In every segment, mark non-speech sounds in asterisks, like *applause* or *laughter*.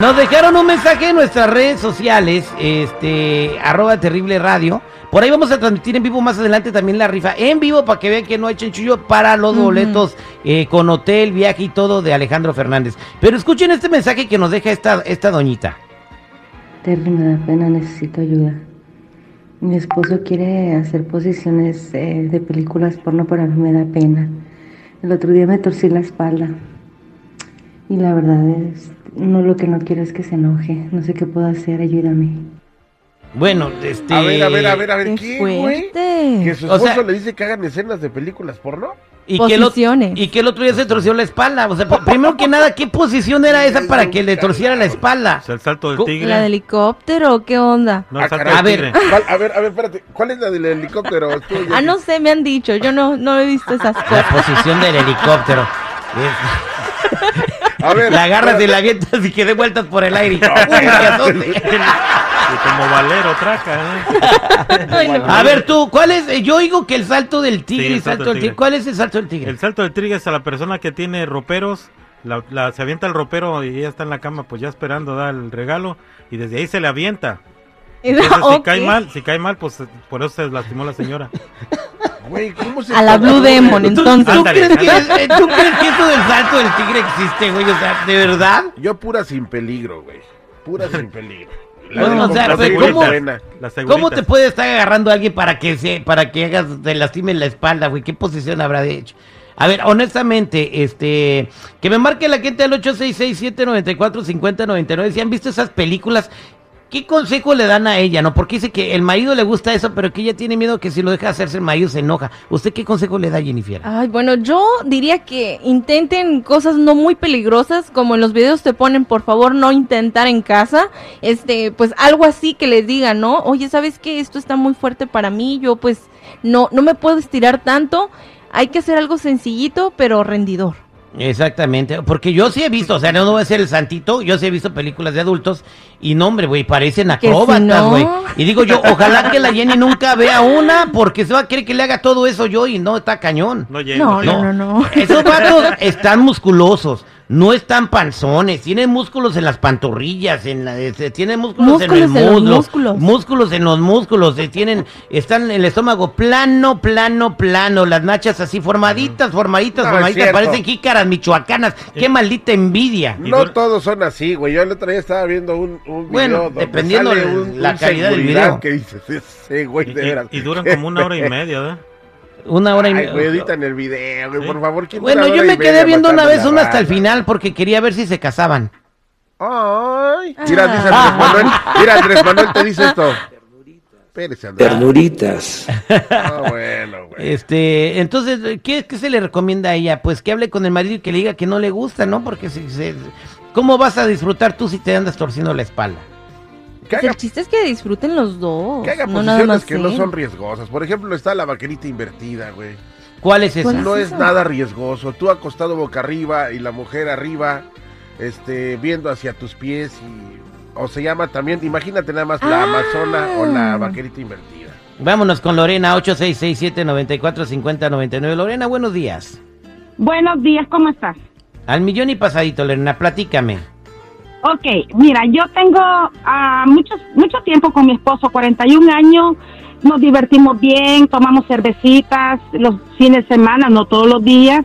Nos dejaron un mensaje en nuestras redes sociales, este, arroba terrible radio. Por ahí vamos a transmitir en vivo más adelante también la rifa en vivo para que vean que no hay chanchullo para los boletos eh, con hotel, viaje y todo de Alejandro Fernández. Pero escuchen este mensaje que nos deja esta, esta doñita. Terry, me da pena, necesito ayuda. Mi esposo quiere hacer posiciones eh, de películas porno, pero a mí me da pena. El otro día me torcí la espalda. Y la verdad es, no lo que no quiero es que se enoje. No sé qué puedo hacer, ayúdame. Bueno, este... A ver, a ver, a ver, a ver, Qué ¿qué, güey? fuerte. Que su O esposo sea- le dice que hagan escenas de películas porno. Y que, el, y que el otro día se torció la espalda. O sea, pr- primero que nada, ¿qué posición era esa para que le torciera la espalda? O sea, el salto del tigre. ¿La de helicóptero? ¿Qué onda? No, Ah, salto caray. A ver. tigre. ¿Cuál- a ver, a ver, espérate. ¿Cuál es la del helicóptero? *laughs* Ah, no sé, me han dicho. Yo no, no he visto esas La cosas. posición del helicóptero. *laughs* Es- A ver. La agarras y la avientas y que dé vueltas por el aire. Como valero traca, ¿eh? A ver tú, ¿cuál es? Yo oigo que el salto del tigre Sí, y el salto salto del del tigre. tigre. ¿Cuál es el salto del tigre? El salto del tigre es a la persona que tiene roperos. La, la- se avienta el ropero y ella está en la cama, pues ya esperando dar el regalo. Y desde ahí se le avienta. Entonces, si cae mal, si cae mal, pues por eso se lastimó la señora. *laughs* Güey, ¿cómo se A la Blue Demon, ¿Tú, entonces. tú crees que, eh, ¿Tú crees que eso del salto del tigre existe, güey? O sea, ¿de verdad? Yo pura sin peligro, güey. Pura sin peligro. La Bueno, o sea, la ¿cómo- ¿Cómo te puede estar agarrando a alguien para que se, para que hagas, te lastime la espalda, güey? ¿Qué posición habrá de hecho? A ver, honestamente, este, que me marque la gente al 866-794-5099. Si han visto esas películas, ¿qué consejo le dan a ella, no? Porque dice que el marido le gusta eso, pero que ella tiene miedo que si lo deja hacerse el marido se enoja. ¿Usted qué consejo le da, Jennifer? Ay, bueno, yo diría que intenten cosas no muy peligrosas, como en los videos te ponen, por favor, no intentar en casa. Este, pues algo así que les digan, ¿no? Oye, ¿sabes qué? Esto está muy fuerte para mí, yo pues no, no me puedo estirar tanto. Hay que hacer algo sencillito, pero rendidor. Exactamente, porque yo sí he visto, o sea, no voy a ser el santito, yo sí he visto películas de adultos y no, hombre, güey, parecen si acróbatas, no. güey. Y digo yo, ojalá que la Jenny nunca vea una, porque se va a querer que le haga todo eso yo y no, está cañón. No. No, no, no, no. Esos vatos están musculosos, no están panzones, tienen músculos en las pantorrillas, en la, este, tienen músculos, en el Músculos en los muslo, músculos. músculos en los músculos, eh, tienen, están en el estómago plano, plano, plano, las nachas así formaditas, formaditas, No, formaditas, parecen jícaras michoacanas, qué maldita envidia. No todos son así, güey. Yo el otro día estaba viendo un, un video Bueno, donde dependiendo sale un- la un calidad del video. que dices, ese güey, de y- veras. y duran como una hora y *laughs* media, ¿verdad? Una hora y Ay, güey, media. editan el video, güey, Sí. por favor. ¿quién Bueno, yo me quedé media viendo una vez una hasta el final porque quería ver si se casaban. Ay, mira, dice Ah. Andrés *laughs* Manuel. Mira, Andrés Manuel te dice esto. Andrés. Ternuritas. Ah, bueno, güey. Este, entonces, ¿qué, qué se le recomienda a ella? Pues que hable con el marido y que le diga que no le gusta, ¿no? Porque si se, ¿cómo vas a disfrutar tú si te andas torciendo la espalda? Que Pues haga, el chiste es que disfruten los dos. que haga no nada posiciones más que no son riesgosas. Por ejemplo, está la vaquerita invertida, güey. ¿Cuál es esa? ¿Cuál No es nada riesgoso. Tú acostado boca arriba y la mujer arriba, este, viendo hacia tus pies y... O se llama también, imagínate nada más la Ah. amazona o la vaquerita invertida. Vámonos con Lorena, 8667-945099. Lorena, buenos días. Buenos días, ¿cómo estás? Al millón y pasadito, Lorena, platícame. Ok, mira, yo tengo ah, mucho, mucho tiempo con mi esposo, 41 años, nos divertimos bien, tomamos cervecitas los fines de semana, no todos los días,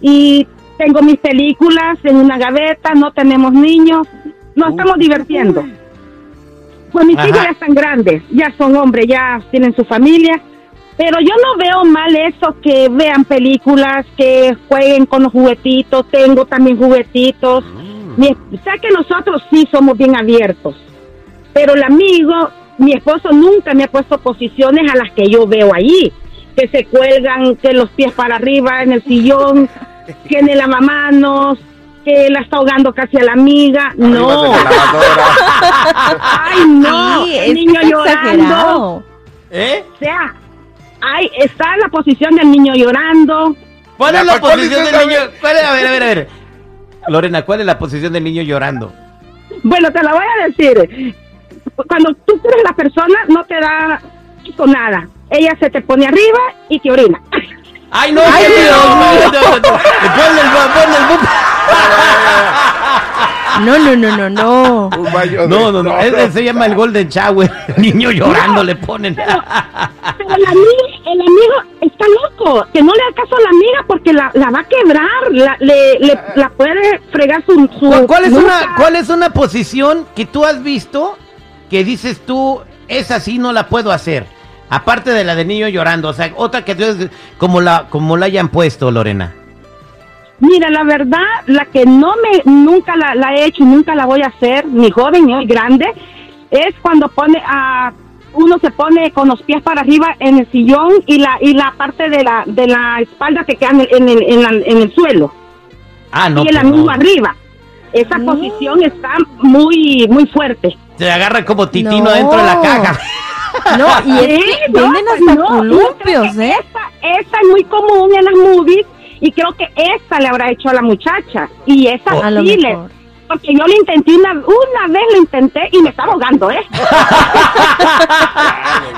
y tengo mis películas en una gaveta, no tenemos niños, nos Uh. estamos divirtiendo. Pues mis Ajá. hijos ya están grandes, ya son hombres, ya tienen su familia, pero yo no veo mal eso que vean películas, que jueguen con los juguetitos, tengo también juguetitos. Mi, sé que nosotros sí somos bien abiertos, pero el amigo, mi esposo nunca me ha puesto posiciones a las que yo veo allí, que se cuelgan, que los pies para arriba en el sillón, *laughs* que en el lavamanos, que la está ahogando casi a la amiga. Arriba No, *laughs* ay no, Sí, el niño llorando. ¿Eh? O sea, ay, está en la posición del niño llorando. ¿Cuál es la ¿cuál es posición del niño? güey? ¿Cuál es? A ver, a ver, a ver. Lorena, ¿cuál es la posición del niño llorando? Bueno, te la voy a decir. Cuando tú eres la persona, no te da con nada. Ella se te pone arriba y te orina. ¡Ay, no! Ay, Dios mío. No, no, no. Ponle el, ponle el bu- *laughs* No, no, no, no, no. Un baño de- No, no, no, ese se llama el Golden Shower. *laughs* Niño llorando le ponen. Pero el amigo, el amigo está loco, que no le haga caso a la amiga porque la, la va a quebrar, la, le, le- la puede fregar su... su ¿Cuál, es nuca. una, ¿Cuál es una posición que tú has visto que dices tú, esa sí no la puedo hacer? Aparte de la de niño llorando, o sea, otra que tú, como la, como la hayan puesto, Lorena. Mira, la verdad, la que no me, nunca la, la he hecho y nunca la voy a hacer, ni joven ni grande, es cuando pone a... Uno se pone con los pies para arriba en el sillón y la y la parte de la de la espalda se queda en el, en el, en la- en el suelo Ah, no. y el amigo no. arriba. Esa Mm. posición está muy muy fuerte. Se agarra como titino No. dentro de la caja. No, y es Sí, que no, venden pues hasta columpios, que ¿eh? Esa, esa es muy común en las movies y creo que esa le habrá hecho a la muchacha. Y esa A lo sí le... Porque yo le intenté una, una vez, le intenté y me estaba ahogando, ¿eh? *laughs*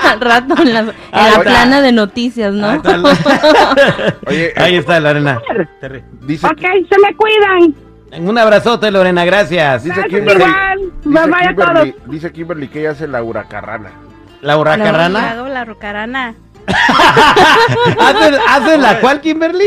Al rato en la, en Ahí la está. plana de noticias, ¿no? Está, la- *laughs* Oye, Ahí está, Lorena. Dice, ok, se me cuidan. Un abrazote, Lorena, gracias. dice Gracias, Kimberly, igual. dice a Kimberly, dice Kimberly que ella hace la huracarrana. La- Carrana. Hago la rucarana. ¿Haces, haces la *laughs* cual, Kimberly?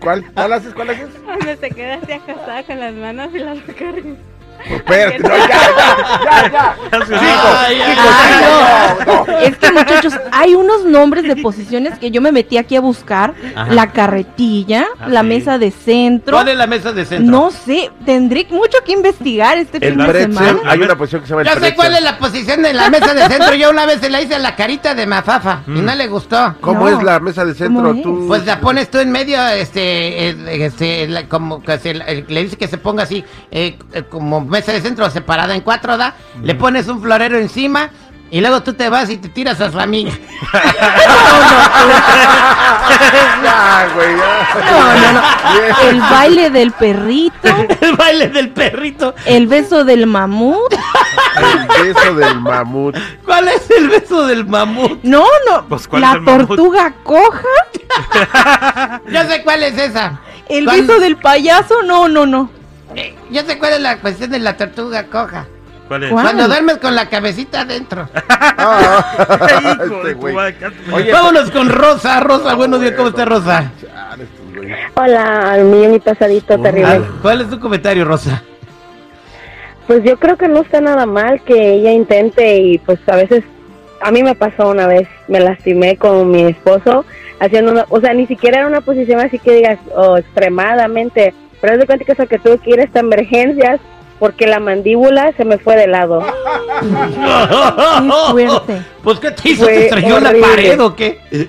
¿Cuál, cuál haces? ¿Cuál haces? Donde se queda así acostada con las manos y las *laughs* rucarnas. Espérate, no, ya, ya, ya, ya. *laughs* Ay, ay, Chicos, ay, chicos, no, no. Es que muchachos, hay unos nombres de posiciones que yo me metí aquí a buscar. Ajá. La carretilla, Ah, la mesa de centro. ¿Cuál es la mesa de centro? No sé, tendré mucho que investigar este El fin de semana. hay una posición que se llama el Yo sé pretzel. cuál es la posición de la mesa de centro. Yo una vez se la hice a la carita de Mafafa y Mm. no le gustó. ¿Cómo No. es la mesa de centro? Pues la pones tú en medio, este, eh, este, la- como que se, eh, le dice que se ponga así, eh, eh, como mesa de centro separada en cuatro, ¿da? Le pones un florero encima y luego tú te vas y te tiras a su amiga. *laughs* No, no, no. El baile del perrito, *laughs* El baile del perrito. el beso del mamut. El beso del mamut. ¿Cuál es el beso del mamut? No, no. Pues, ¿cuál es la mamut? tortuga coja. *laughs* Yo sé cuál es esa. El ¿Cuál? beso del payaso. No, no, no. Eh, Yo sé cuál es la cuestión de la tortuga coja. ¿Cuál es? ¿Cuál? Cuando duermes con la cabecita adentro. *laughs* Ah, Hijo este Oye, Vámonos con Rosa. Rosa, buenos días, ¿cómo está Rosa? Hola, al millón y pasadito Ah, terrible. ¿Cuál es tu comentario, Rosa? Pues yo creo que no está nada mal que ella intente y pues a veces, a mí me pasó una vez, me lastimé con mi esposo haciendo una, o sea, ni siquiera era una posición así que digas, oh, extremadamente, pero es de cuenta que eso que tuve que ir hasta emergencias porque la mandíbula se me fue de lado. Qué fuerte. Pues, ¿qué te hizo? Fue ¿Te estrelló la pared o qué? *laughs*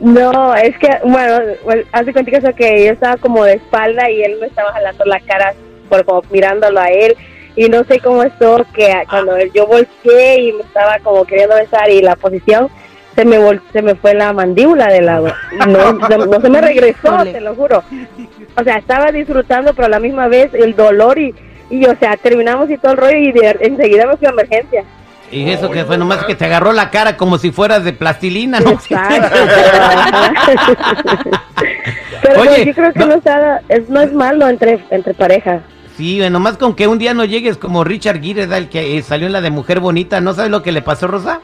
No, es que, bueno, pues, haz de cuenta que eso que yo estaba como de espalda y él me estaba jalando la cara por como mirándolo a él y no sé cómo estuvo que cuando yo volteé y me estaba como queriendo besar y la posición se me vol- se me fue la mandíbula de lado no, no, no se me regresó te lo juro o sea estaba disfrutando pero a la misma vez el dolor y y o sea terminamos y todo el rollo y de- enseguida me fui a emergencia Y eso que fue nomás que te agarró la cara como si fueras de plastilina, ¿no? Exacto. *laughs* *laughs* Pero Oye, pues, yo creo que no- no, está, es, no es malo entre, entre pareja. Sí, nomás con que un día no llegues como Richard Gere, ¿da? el que eh, salió en la de Mujer Bonita. ¿No sabes lo que le pasó, Rosa?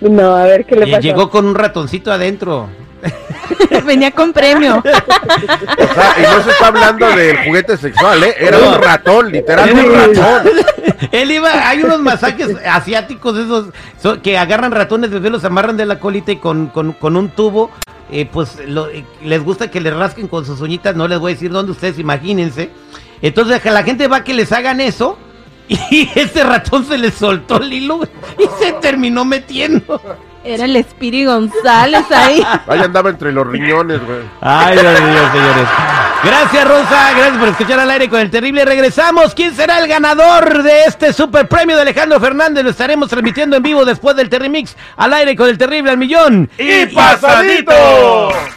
No, a ver qué le pasó. Llegó con un ratoncito adentro. *laughs* *laughs* Venía con premio. O sea, y no se está hablando del juguete sexual, ¿eh? Era No. un ratón, literal, un ratón. *laughs* Él iba, hay unos masajes asiáticos esos so- que agarran ratones bebés, los amarran de la colita y con, con, con un tubo, eh, pues lo- eh, les gusta que les rasquen con sus uñitas, no les voy a decir dónde ustedes imagínense. Entonces que la gente va a que les hagan eso *laughs* y ese ratón se le soltó el hilo y se terminó metiendo. Era el Spiri González ahí. *laughs* Ahí andaba entre los riñones, güey. Ay, Dios mío, señores. Gracias, Rosa. Gracias por escuchar al aire con el terrible. Regresamos. ¿Quién será el ganador de este super premio de Alejandro Fernández? Lo estaremos transmitiendo en vivo después del Terrimix al aire con el terrible al millón. ¡Y pasadito!